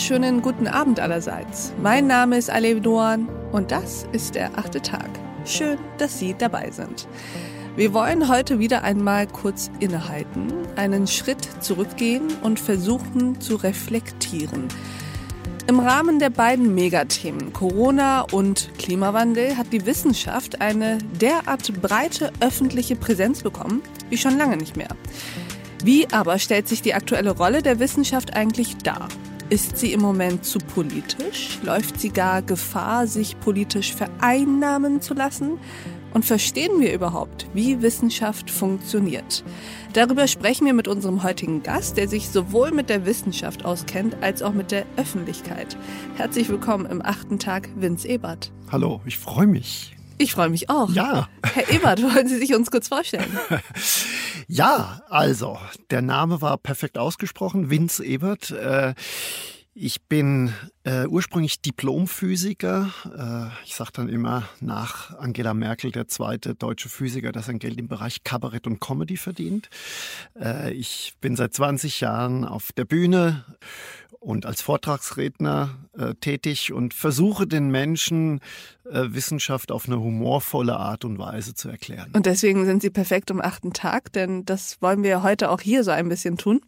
wunderschönen guten Abend allerseits. Mein Name ist Alev Doan und das ist der achte Tag. Schön, dass Sie dabei sind. Wir wollen heute wieder einmal kurz innehalten, einen Schritt zurückgehen und versuchen zu reflektieren. Im Rahmen der beiden Megathemen Corona und Klimawandel hat die Wissenschaft eine derart breite öffentliche Präsenz bekommen wie schon lange nicht mehr. Wie aber stellt sich die aktuelle Rolle der Wissenschaft eigentlich dar? Ist sie im Moment zu politisch? Läuft sie gar Gefahr, sich politisch vereinnahmen zu lassen? Und verstehen wir überhaupt, wie Wissenschaft funktioniert? Darüber sprechen wir mit unserem heutigen Gast, der sich sowohl mit der Wissenschaft auskennt als auch mit der Öffentlichkeit. Herzlich willkommen im achten Tag, Vince Ebert. Hallo, ich freue mich. Ich freue mich auch. Ja. Herr Ebert, wollen Sie sich uns kurz vorstellen? ja, also, der Name war perfekt ausgesprochen, Vince Ebert. Äh, ich bin äh, ursprünglich Diplomphysiker. Äh, ich sage dann immer nach Angela Merkel der zweite deutsche Physiker, der sein Geld im Bereich Kabarett und Comedy verdient. Äh, ich bin seit 20 Jahren auf der Bühne und als Vortragsredner äh, tätig und versuche den Menschen äh, Wissenschaft auf eine humorvolle Art und Weise zu erklären. Und deswegen sind Sie perfekt am achten Tag, denn das wollen wir heute auch hier so ein bisschen tun.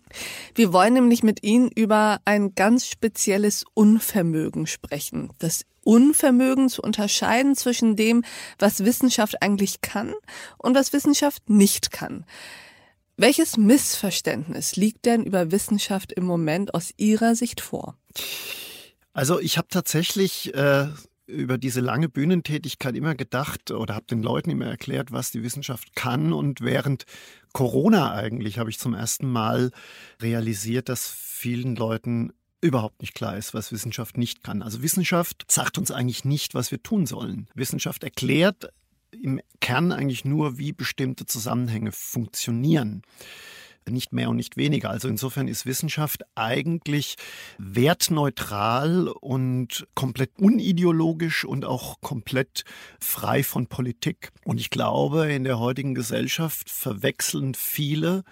Wir wollen nämlich mit Ihnen über ein ganz spezielles Unvermögen sprechen. Das Unvermögen zu unterscheiden zwischen dem, was Wissenschaft eigentlich kann und was Wissenschaft nicht kann. Welches Missverständnis liegt denn über Wissenschaft im Moment aus Ihrer Sicht vor? Also ich habe tatsächlich äh, über diese lange Bühnentätigkeit immer gedacht oder habe den Leuten immer erklärt, was die Wissenschaft kann. Und während Corona eigentlich habe ich zum ersten Mal realisiert, dass vielen Leuten überhaupt nicht klar ist, was Wissenschaft nicht kann. Also Wissenschaft sagt uns eigentlich nicht, was wir tun sollen. Wissenschaft erklärt im Kern eigentlich nur, wie bestimmte Zusammenhänge funktionieren. Nicht mehr und nicht weniger. Also insofern ist Wissenschaft eigentlich wertneutral und komplett unideologisch und auch komplett frei von Politik. Und ich glaube, in der heutigen Gesellschaft verwechseln viele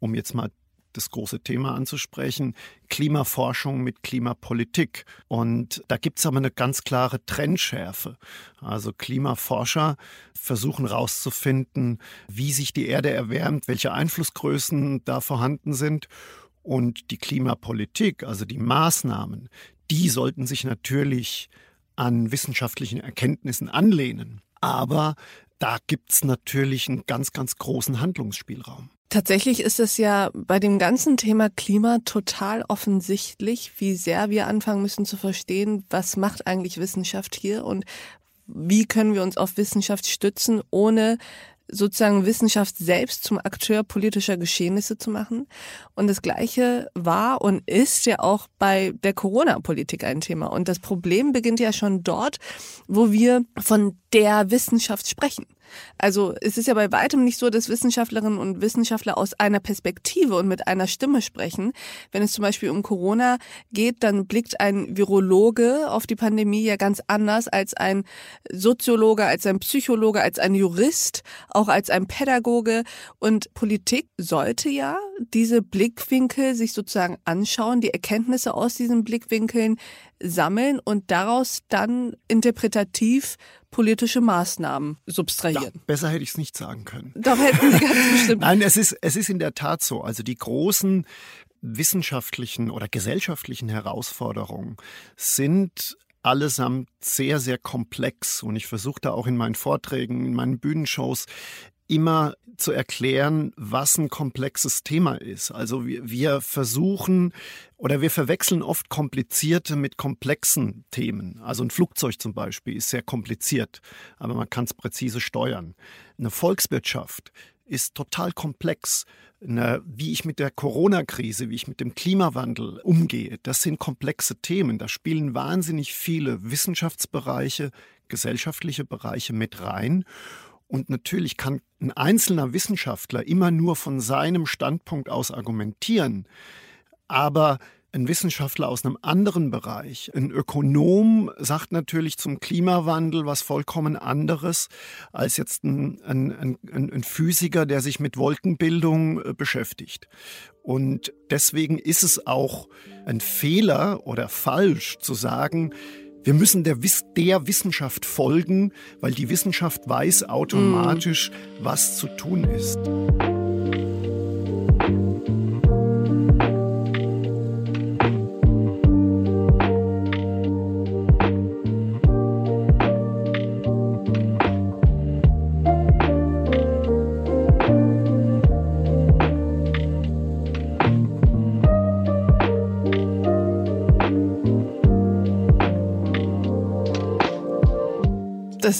um jetzt mal das große Thema anzusprechen, Klimaforschung mit Klimapolitik. Und da gibt es aber eine ganz klare Trendschärfe. Also Klimaforscher versuchen herauszufinden, wie sich die Erde erwärmt, welche Einflussgrößen da vorhanden sind. Und die Klimapolitik, also die Maßnahmen, die sollten sich natürlich an wissenschaftlichen Erkenntnissen anlehnen. Aber da gibt es natürlich einen ganz, ganz großen Handlungsspielraum. Tatsächlich ist es ja bei dem ganzen Thema Klima total offensichtlich, wie sehr wir anfangen müssen zu verstehen, was macht eigentlich Wissenschaft hier und wie können wir uns auf Wissenschaft stützen, ohne sozusagen Wissenschaft selbst zum Akteur politischer Geschehnisse zu machen. Und das Gleiche war und ist ja auch bei der Corona-Politik ein Thema. Und das Problem beginnt ja schon dort, wo wir von der Wissenschaft sprechen. Also es ist ja bei weitem nicht so, dass Wissenschaftlerinnen und Wissenschaftler aus einer Perspektive und mit einer Stimme sprechen. Wenn es zum Beispiel um Corona geht, dann blickt ein Virologe auf die Pandemie ja ganz anders als ein Soziologe, als ein Psychologe, als ein Jurist, auch als ein Pädagoge. Und Politik sollte ja diese Blickwinkel sich sozusagen anschauen, die Erkenntnisse aus diesen Blickwinkeln sammeln und daraus dann interpretativ politische Maßnahmen substrahieren. Ja, besser hätte ich es nicht sagen können. Doch hätten Sie ganz bestimmt. Nein, es ist, es ist in der Tat so. Also die großen wissenschaftlichen oder gesellschaftlichen Herausforderungen sind allesamt sehr, sehr komplex. Und ich versuche da auch in meinen Vorträgen, in meinen Bühnenshows immer zu erklären, was ein komplexes Thema ist. Also wir, wir versuchen oder wir verwechseln oft komplizierte mit komplexen Themen. Also ein Flugzeug zum Beispiel ist sehr kompliziert, aber man kann es präzise steuern. Eine Volkswirtschaft ist total komplex. Eine, wie ich mit der Corona-Krise, wie ich mit dem Klimawandel umgehe, das sind komplexe Themen. Da spielen wahnsinnig viele Wissenschaftsbereiche, gesellschaftliche Bereiche mit rein. Und natürlich kann ein einzelner Wissenschaftler immer nur von seinem Standpunkt aus argumentieren. Aber ein Wissenschaftler aus einem anderen Bereich, ein Ökonom, sagt natürlich zum Klimawandel was vollkommen anderes als jetzt ein, ein, ein, ein Physiker, der sich mit Wolkenbildung äh, beschäftigt. Und deswegen ist es auch ein Fehler oder falsch zu sagen, wir müssen der, der, Wissenschaft folgen, weil die Wissenschaft weiß automatisch, mm. was zu tun ist.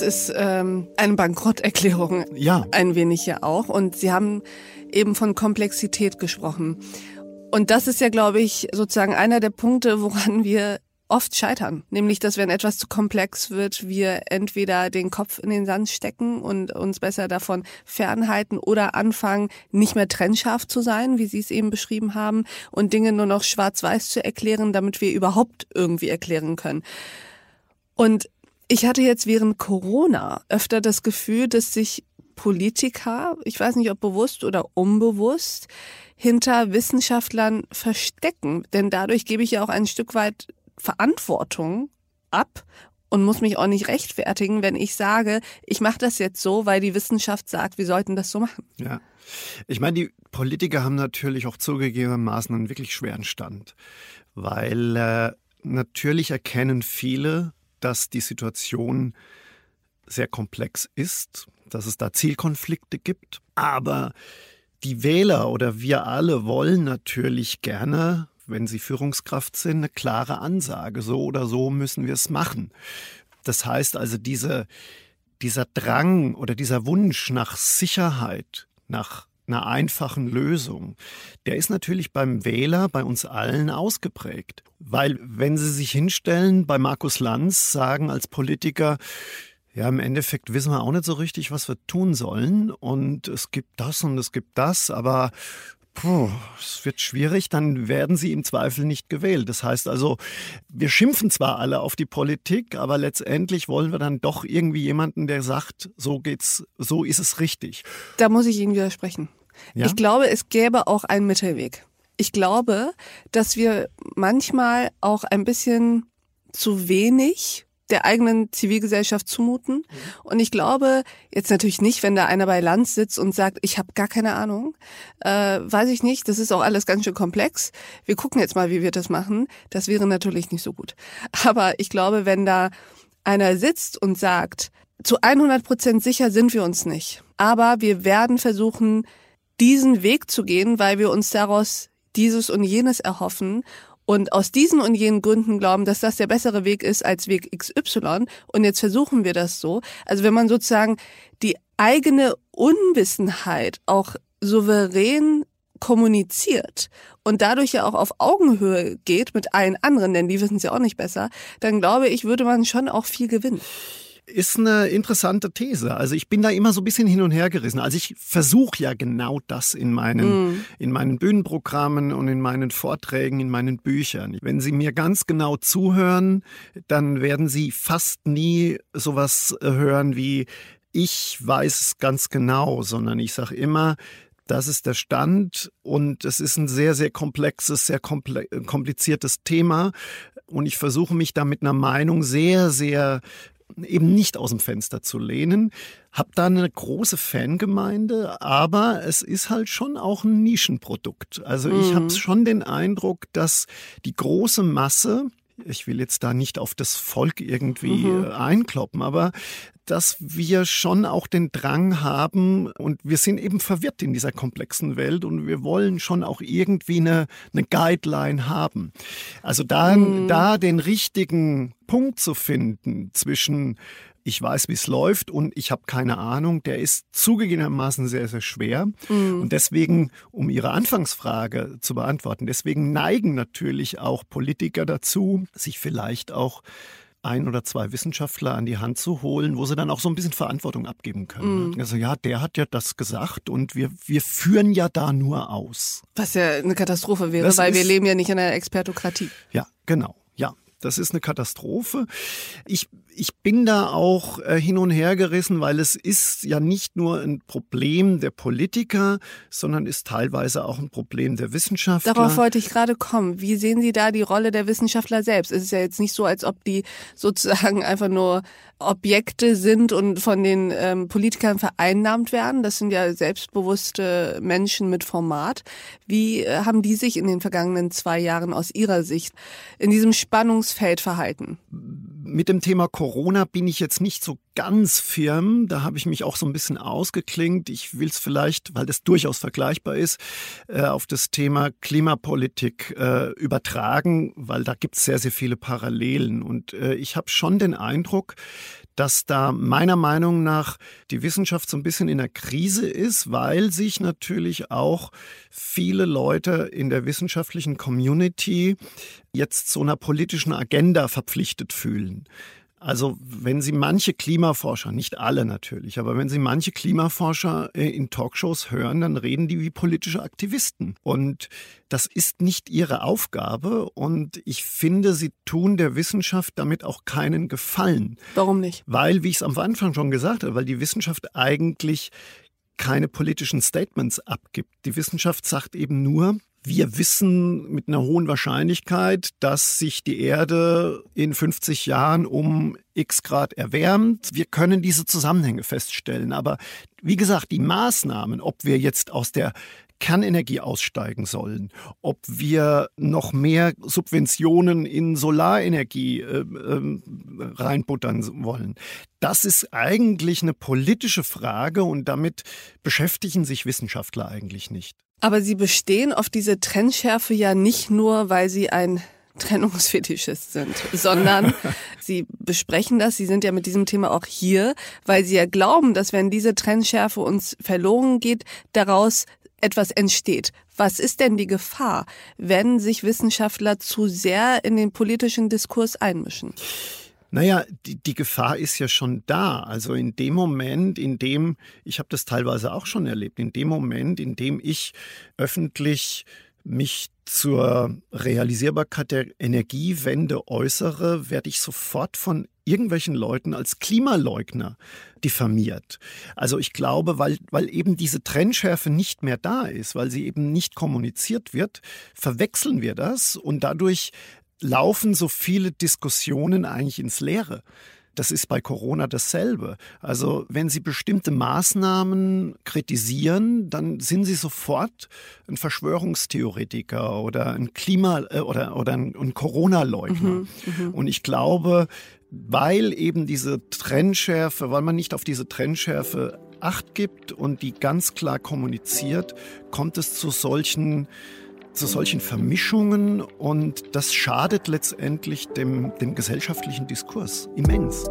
Das ist ähm, eine Bankrotterklärung. Ja. Ein wenig ja auch. Und Sie haben eben von Komplexität gesprochen. Und das ist ja, glaube ich, sozusagen einer der Punkte, woran wir oft scheitern. Nämlich, dass wenn etwas zu komplex wird, wir entweder den Kopf in den Sand stecken und uns besser davon fernhalten oder anfangen, nicht mehr trennscharf zu sein, wie Sie es eben beschrieben haben, und Dinge nur noch schwarz-weiß zu erklären, damit wir überhaupt irgendwie erklären können. Und ich hatte jetzt während Corona öfter das Gefühl, dass sich Politiker, ich weiß nicht ob bewusst oder unbewusst, hinter Wissenschaftlern verstecken. Denn dadurch gebe ich ja auch ein Stück weit Verantwortung ab und muss mich auch nicht rechtfertigen, wenn ich sage, ich mache das jetzt so, weil die Wissenschaft sagt, wir sollten das so machen. Ja. Ich meine, die Politiker haben natürlich auch zugegebenermaßen einen wirklich schweren Stand, weil äh, natürlich erkennen viele, dass die Situation sehr komplex ist, dass es da Zielkonflikte gibt. Aber die Wähler oder wir alle wollen natürlich gerne, wenn sie Führungskraft sind, eine klare Ansage. So oder so müssen wir es machen. Das heißt also, diese, dieser Drang oder dieser Wunsch nach Sicherheit, nach einer einfachen Lösung, der ist natürlich beim Wähler, bei uns allen ausgeprägt. Weil wenn Sie sich hinstellen, bei Markus Lanz sagen als Politiker, ja, im Endeffekt wissen wir auch nicht so richtig, was wir tun sollen. Und es gibt das und es gibt das, aber puh, es wird schwierig, dann werden sie im Zweifel nicht gewählt. Das heißt also, wir schimpfen zwar alle auf die Politik, aber letztendlich wollen wir dann doch irgendwie jemanden, der sagt, so geht's, so ist es richtig. Da muss ich Ihnen widersprechen. Ja? Ich glaube, es gäbe auch einen Mittelweg. Ich glaube, dass wir manchmal auch ein bisschen zu wenig der eigenen Zivilgesellschaft zumuten. Und ich glaube, jetzt natürlich nicht, wenn da einer bei Lanz sitzt und sagt, ich habe gar keine Ahnung, äh, weiß ich nicht, das ist auch alles ganz schön komplex. Wir gucken jetzt mal, wie wir das machen. Das wäre natürlich nicht so gut. Aber ich glaube, wenn da einer sitzt und sagt, zu 100 Prozent sicher sind wir uns nicht, aber wir werden versuchen, diesen Weg zu gehen, weil wir uns daraus dieses und jenes erhoffen und aus diesen und jenen Gründen glauben, dass das der bessere Weg ist als Weg XY und jetzt versuchen wir das so. Also wenn man sozusagen die eigene Unwissenheit auch souverän kommuniziert und dadurch ja auch auf Augenhöhe geht mit allen anderen, denn die wissen es ja auch nicht besser, dann glaube ich, würde man schon auch viel gewinnen ist eine interessante These. Also ich bin da immer so ein bisschen hin und her gerissen. Also ich versuche ja genau das in meinen, mm. in meinen Bühnenprogrammen und in meinen Vorträgen, in meinen Büchern. Wenn Sie mir ganz genau zuhören, dann werden Sie fast nie sowas hören wie ich weiß es ganz genau, sondern ich sage immer, das ist der Stand und es ist ein sehr, sehr komplexes, sehr kompliziertes Thema. Und ich versuche mich da mit einer Meinung sehr, sehr eben nicht aus dem Fenster zu lehnen. Hab da eine große Fangemeinde, aber es ist halt schon auch ein Nischenprodukt. Also mhm. ich habe schon den Eindruck, dass die große Masse ich will jetzt da nicht auf das Volk irgendwie mhm. Äh, einkloppen, aber dass wir schon auch den Drang haben und wir sind eben verwirrt in dieser komplexen Welt und wir wollen schon auch irgendwie eine, eine Guideline haben. Also da, mhm. da den richtigen Punkt zu finden zwischen ich weiß, wie es läuft und ich habe keine Ahnung, der ist zugegebenermaßen sehr, sehr schwer. Mhm. Und deswegen, um Ihre Anfangsfrage zu beantworten, deswegen neigen natürlich auch Politiker dazu, sich vielleicht auch ein oder zwei Wissenschaftler an die Hand zu holen, wo sie dann auch so ein bisschen Verantwortung abgeben können. Mhm. Also ja, der hat ja das gesagt und wir, wir führen ja da nur aus. Was ja eine Katastrophe wäre, das weil wir leben ja nicht in einer Expertokratie. Ja, genau. Ja, das ist eine Katastrophe. Ich ich bin da auch äh, hin und her gerissen, weil es ist ja nicht nur ein Problem der Politiker, sondern ist teilweise auch ein Problem der Wissenschaftler. Darauf wollte ich gerade kommen. Wie sehen Sie da die Rolle der Wissenschaftler selbst? Es ist ja jetzt nicht so, als ob die sozusagen einfach nur Objekte sind und von den ähm, Politikern vereinnahmt werden. Das sind ja selbstbewusste Menschen mit Format. Wie äh, haben die sich in den vergangenen zwei Jahren aus Ihrer Sicht in diesem Spannungsfeld verhalten? Mit dem Thema Corona bin ich jetzt nicht so ganz firm. Da habe ich mich auch so ein bisschen ausgeklingt. Ich will es vielleicht, weil das durchaus vergleichbar ist, äh, auf das Thema Klimapolitik äh, übertragen, weil da gibt es sehr, sehr viele Parallelen. Und äh, ich habe schon den Eindruck, dass da meiner Meinung nach die Wissenschaft so ein bisschen in der Krise ist, weil sich natürlich auch viele Leute in der wissenschaftlichen Community jetzt so einer politischen Agenda verpflichtet fühlen. Also wenn Sie manche Klimaforscher, nicht alle natürlich, aber wenn Sie manche Klimaforscher äh, in Talkshows hören, dann reden die wie politische Aktivisten. Und das ist nicht ihre Aufgabe. Und ich finde, sie tun der Wissenschaft damit auch keinen Gefallen. Warum nicht? Weil, wie ich es am Anfang schon gesagt habe, weil die Wissenschaft eigentlich keine politischen Statements abgibt. Die Wissenschaft sagt eben nur, wir wissen mit einer hohen Wahrscheinlichkeit, dass sich die Erde in 50 Jahren um x Grad erwärmt. Wir können diese Zusammenhänge feststellen. Aber wie gesagt, die Maßnahmen, ob wir jetzt aus der Kernenergie aussteigen sollen, ob wir noch mehr Subventionen in Solarenergie äh, äh, reinbuttern wollen. Das ist eigentlich eine politische Frage und damit beschäftigen sich Wissenschaftler eigentlich nicht. Aber Sie bestehen auf diese Trennschärfe ja nicht nur, weil Sie ein Trennungsfetischist sind, sondern sie besprechen das, sie sind ja mit diesem Thema auch hier, weil sie ja glauben, dass wenn diese Trennschärfe uns verloren geht, daraus etwas entsteht. Was ist denn die Gefahr, wenn sich Wissenschaftler zu sehr in den politischen Diskurs einmischen? Naja, die, die Gefahr ist ja schon da. Also in dem Moment, in dem, ich habe das teilweise auch schon erlebt, in dem Moment, in dem ich öffentlich mich zur Realisierbarkeit der Energiewende äußere, werde ich sofort von irgendwelchen Leuten als Klimaleugner diffamiert. Also ich glaube, weil, weil eben diese Trennschärfe nicht mehr da ist, weil sie eben nicht kommuniziert wird, verwechseln wir das und dadurch laufen so viele Diskussionen eigentlich ins Leere. Das ist bei Corona dasselbe. Also wenn Sie bestimmte Maßnahmen kritisieren, dann sind Sie sofort ein Verschwörungstheoretiker oder ein Klima- äh, oder, oder ein, ein Corona-Leugner. Mhm, mhm, Und ich glaube, weil eben diese Trennschärfe, weil man nicht auf diese Trennschärfe Acht gibt und die ganz klar kommuniziert, kommt es zu solchen zu solchen Vermischungen und das schadet letztendlich dem, dem gesellschaftlichen Diskurs immens.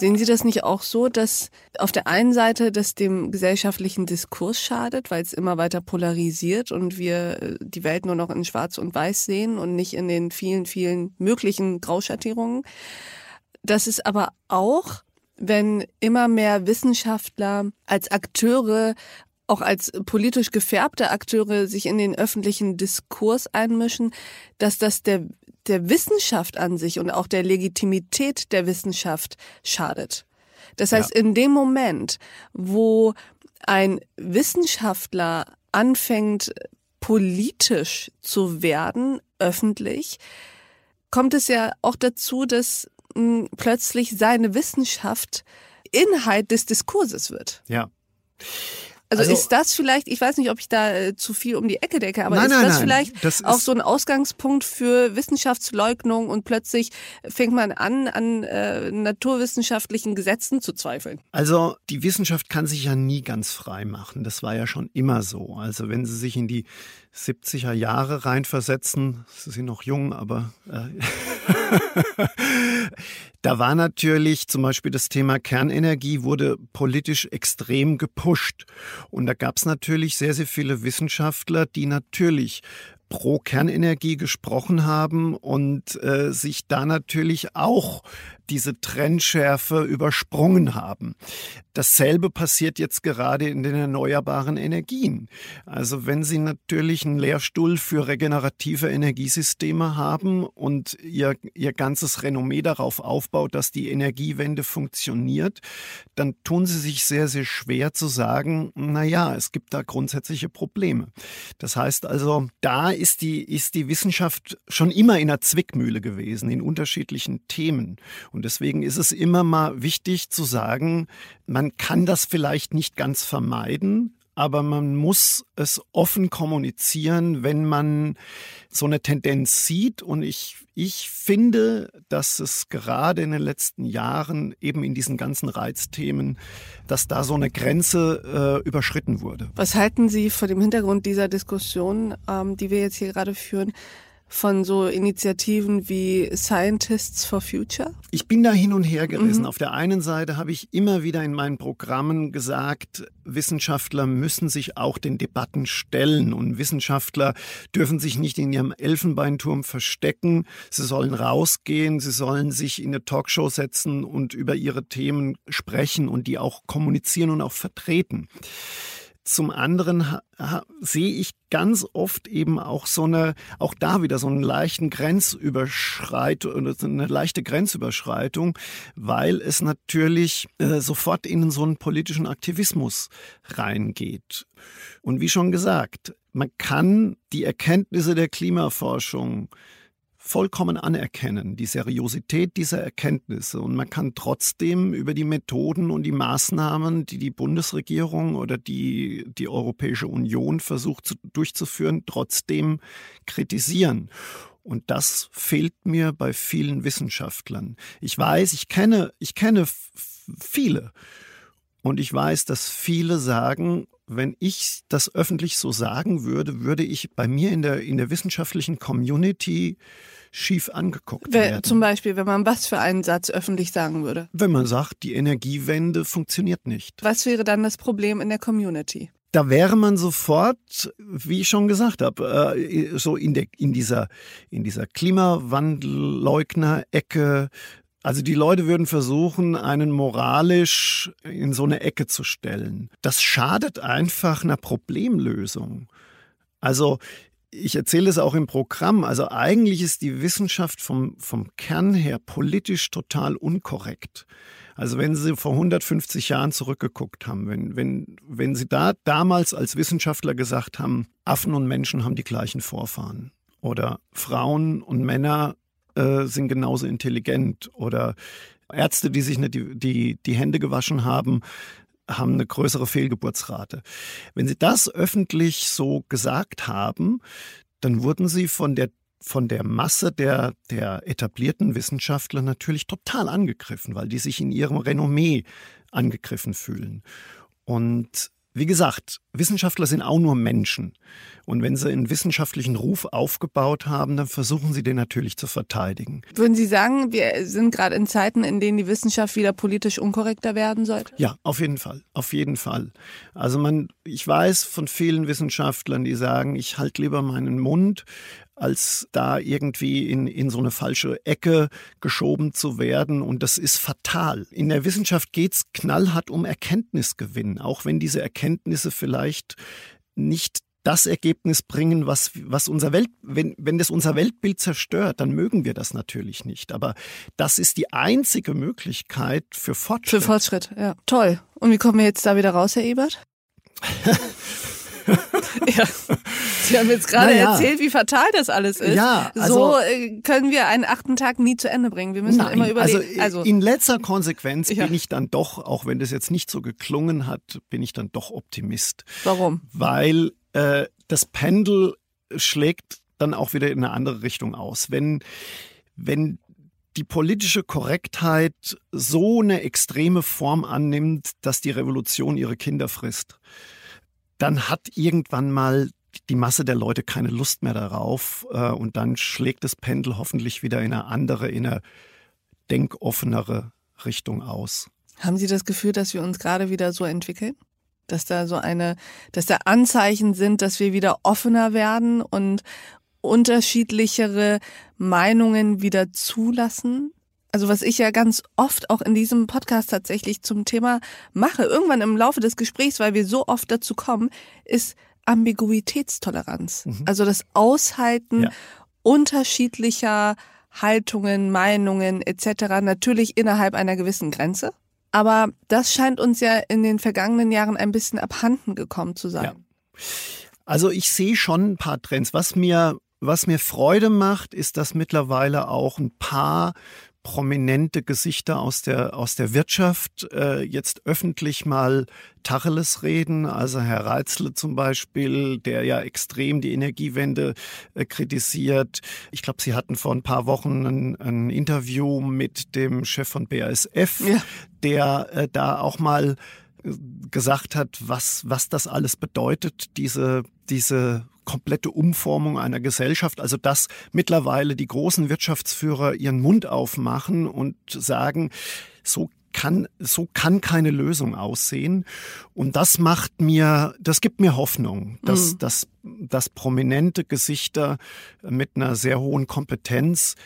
Sehen Sie das nicht auch so, dass auf der einen Seite das dem gesellschaftlichen Diskurs schadet, weil es immer weiter polarisiert und wir äh, die Welt nur noch in Schwarz und Weiß sehen und nicht in den vielen, vielen möglichen Grauschattierungen? Das ist aber auch, wenn immer mehr Wissenschaftler als Akteure auch als politisch gefärbte Akteure sich in den öffentlichen Diskurs einmischen, dass das der der Wissenschaft an sich und auch der Legitimität der Wissenschaft schadet. Das heißt, ja. in dem Moment, wo ein Wissenschaftler anfängt, politisch zu werden, öffentlich, kommt es ja auch dazu, dass mh, hm, plötzlich seine Wissenschaft Inhalt des Diskurses wird. Ja. Also, also, ist das vielleicht, ich weiß nicht, ob ich da äh, zu viel um die Ecke decke, aber nein, ist nein, das nein. vielleicht das auch so ein Ausgangspunkt für Wissenschaftsleugnung und plötzlich fängt man an, an äh, naturwissenschaftlichen Gesetzen zu zweifeln? Also die Wissenschaft kann sich ja nie ganz frei machen. Das war ja schon immer so. Also wenn Sie sich in die 70er Jahre reinversetzen, Sie sind noch jung, aber äh, da war natürlich zum Beispiel das Thema Kernenergie wurde politisch extrem gepusht. Und da gab es natürlich sehr, sehr viele Wissenschaftler, die natürlich pro Kernenergie gesprochen haben und äh, sich da natürlich auch diese Trendschärfe übersprungen haben. Dasselbe passiert jetzt gerade in den erneuerbaren Energien. Also wenn Sie natürlich einen Lehrstuhl für regenerative Energiesysteme haben und Ihr, Ihr ganzes Renommee darauf aufbaut, dass die Energiewende funktioniert, dann tun Sie sich sehr, sehr schwer zu sagen, na ja, es gibt da grundsätzliche Probleme. Das heißt also, da ist die, ist die Wissenschaft schon immer in einer Zwickmühle gewesen, in unterschiedlichen Themen. Und und deswegen ist es immer mal wichtig zu sagen, man kann das vielleicht nicht ganz vermeiden, aber man muss es offen kommunizieren, wenn man so eine Tendenz sieht. Und ich, ich finde, dass es gerade in den letzten Jahren eben in diesen ganzen Reizthemen, dass da so eine Grenze äh, überschritten wurde. Was halten Sie vor dem Hintergrund dieser Diskussion, ähm, die wir jetzt hier gerade führen? Von so Initiativen wie Scientists for Future? Ich bin da hin und her gerissen. Mhm. Auf der einen Seite habe ich immer wieder in meinen Programmen gesagt, Wissenschaftler müssen sich auch den Debatten stellen und Wissenschaftler dürfen sich nicht in ihrem Elfenbeinturm verstecken. Sie sollen rausgehen, sie sollen sich in eine Talkshow setzen und über ihre Themen sprechen und die auch kommunizieren und auch vertreten. Zum anderen sehe ich ganz oft eben auch so eine, auch da wieder so einen leichten Grenzüberschreitung, eine leichte Grenzüberschreitung, weil es natürlich äh, sofort in so einen politischen Aktivismus reingeht. Und wie schon gesagt, man kann die Erkenntnisse der Klimaforschung vollkommen anerkennen, die Seriosität dieser Erkenntnisse. Und man kann trotzdem über die Methoden und die Maßnahmen, die die Bundesregierung oder die, die Europäische Union versucht zu, durchzuführen, trotzdem kritisieren. Und das fehlt mir bei vielen Wissenschaftlern. Ich weiß, ich kenne, ich kenne viele. Und ich weiß, dass viele sagen, wenn ich das öffentlich so sagen würde, würde ich bei mir in der, in der wissenschaftlichen Community schief angeguckt werden. Zum Beispiel, wenn man was für einen Satz öffentlich sagen würde. Wenn man sagt, die Energiewende funktioniert nicht. Was wäre dann das Problem in der Community? Da wäre man sofort, wie ich schon gesagt habe, äh, so in, der, in dieser, in dieser Klimawandelleugner-Ecke, also die Leute würden versuchen, einen moralisch in so eine Ecke zu stellen. Das schadet einfach einer Problemlösung. Also ich erzähle es auch im Programm. Also eigentlich ist die Wissenschaft vom, vom Kern her politisch total unkorrekt. Also wenn Sie vor 150 Jahren zurückgeguckt haben, wenn, wenn, wenn Sie da damals als Wissenschaftler gesagt haben, Affen und Menschen haben die gleichen Vorfahren oder Frauen und Männer äh, sind genauso intelligent oder Ärzte, die sich nicht die, die, die Hände gewaschen haben, haben eine größere Fehlgeburtsrate. Wenn Sie das öffentlich so gesagt haben, dann wurden Sie von der von der Masse der, der etablierten Wissenschaftler natürlich total angegriffen, weil die sich in ihrem Renommee angegriffen fühlen. Und wie gesagt, Wissenschaftler sind auch nur Menschen. Und wenn sie einen wissenschaftlichen Ruf aufgebaut haben, dann versuchen sie den natürlich zu verteidigen. Würden Sie sagen, wir sind gerade in Zeiten, in denen die Wissenschaft wieder politisch unkorrekter werden sollte? Ja, auf jeden Fall. Auf jeden Fall. Also man, ich weiß von vielen Wissenschaftlern, die sagen, ich halte lieber meinen Mund, als da irgendwie in, in so eine falsche Ecke geschoben zu werden. Und das ist fatal. In der Wissenschaft geht es knallhart um Erkenntnisgewinn, auch wenn diese Erkenntnisse vielleicht nicht das Ergebnis bringen, was, was unser Welt, wenn, wenn das unser Weltbild zerstört, dann mögen wir das natürlich nicht. Aber das ist die einzige Möglichkeit für Fortschritt. Für Fortschritt, ja. Toll. Und wie kommen wir jetzt da wieder raus, Herr Ebert? ja. Sie haben jetzt gerade naja. erzählt, wie fatal das alles ist. Ja, also, so äh, können wir einen achten Tag nie zu Ende bringen. Wir müssen nein, immer überlegen. Also, also in letzter Konsequenz ja. bin ich dann doch, auch wenn das jetzt nicht so geklungen hat, bin ich dann doch Optimist. Warum? Weil äh, das Pendel schlägt dann auch wieder in eine andere Richtung aus. Wenn, wenn die politische Korrektheit so eine extreme Form annimmt, dass die Revolution ihre Kinder frisst, dann hat irgendwann mal die Masse der Leute keine Lust mehr darauf äh, und dann schlägt das Pendel hoffentlich wieder in eine andere, in eine denkoffenere Richtung aus. Haben Sie das Gefühl, dass wir uns gerade wieder so entwickeln? Dass da so eine, dass da Anzeichen sind, dass wir wieder offener werden und unterschiedlichere Meinungen wieder zulassen? Also was ich ja ganz oft auch in diesem Podcast tatsächlich zum Thema mache, irgendwann im Laufe des Gesprächs, weil wir so oft dazu kommen, ist Ambiguitätstoleranz. Mhm. Also das Aushalten ja. unterschiedlicher Haltungen, Meinungen etc. natürlich innerhalb einer gewissen Grenze. Aber das scheint uns ja in den vergangenen Jahren ein bisschen abhanden gekommen zu sein. Ja. Also ich sehe schon ein paar Trends. Was mir was mir Freude macht, ist, dass mittlerweile auch ein paar prominente Gesichter aus der, aus der Wirtschaft äh, jetzt öffentlich mal Tacheles reden. Also Herr Reitzle zum Beispiel, der ja extrem die Energiewende äh, kritisiert. Ich glaube, Sie hatten vor ein paar Wochen ein, ein Interview mit dem Chef von BASF, ja. der äh, da auch mal äh, gesagt hat, was, was das alles bedeutet, diese, diese komplette Umformung einer Gesellschaft, also dass mittlerweile die großen Wirtschaftsführer ihren Mund aufmachen und sagen, so kann, so kann keine Lösung aussehen. Und das macht mir, das gibt mir Hoffnung, dass, mhm. dass, dass prominente Gesichter mit einer sehr hohen Kompetenz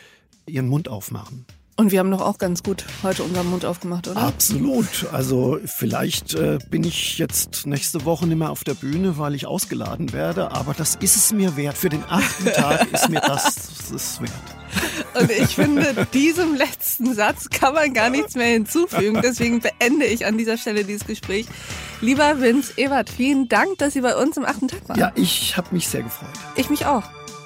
ihren Mund aufmachen. Und wir haben doch auch ganz gut heute unseren Mund aufgemacht, oder? Absolut. Also vielleicht äh, bin ich jetzt nächste Woche nicht mehr auf der Bühne, weil ich ausgeladen werde, aber das ist es mir wert. Für den achten Tag ist mir das, das ist wert. Und ich finde, diesem letzten Satz kann man gar nichts mehr hinzufügen. Deswegen beende ich an dieser Stelle dieses Gespräch. Lieber Vince Ebert, vielen Dank, dass Sie bei uns im achten Tag waren. Ja, ich habe mich sehr gefreut. Ich mich auch.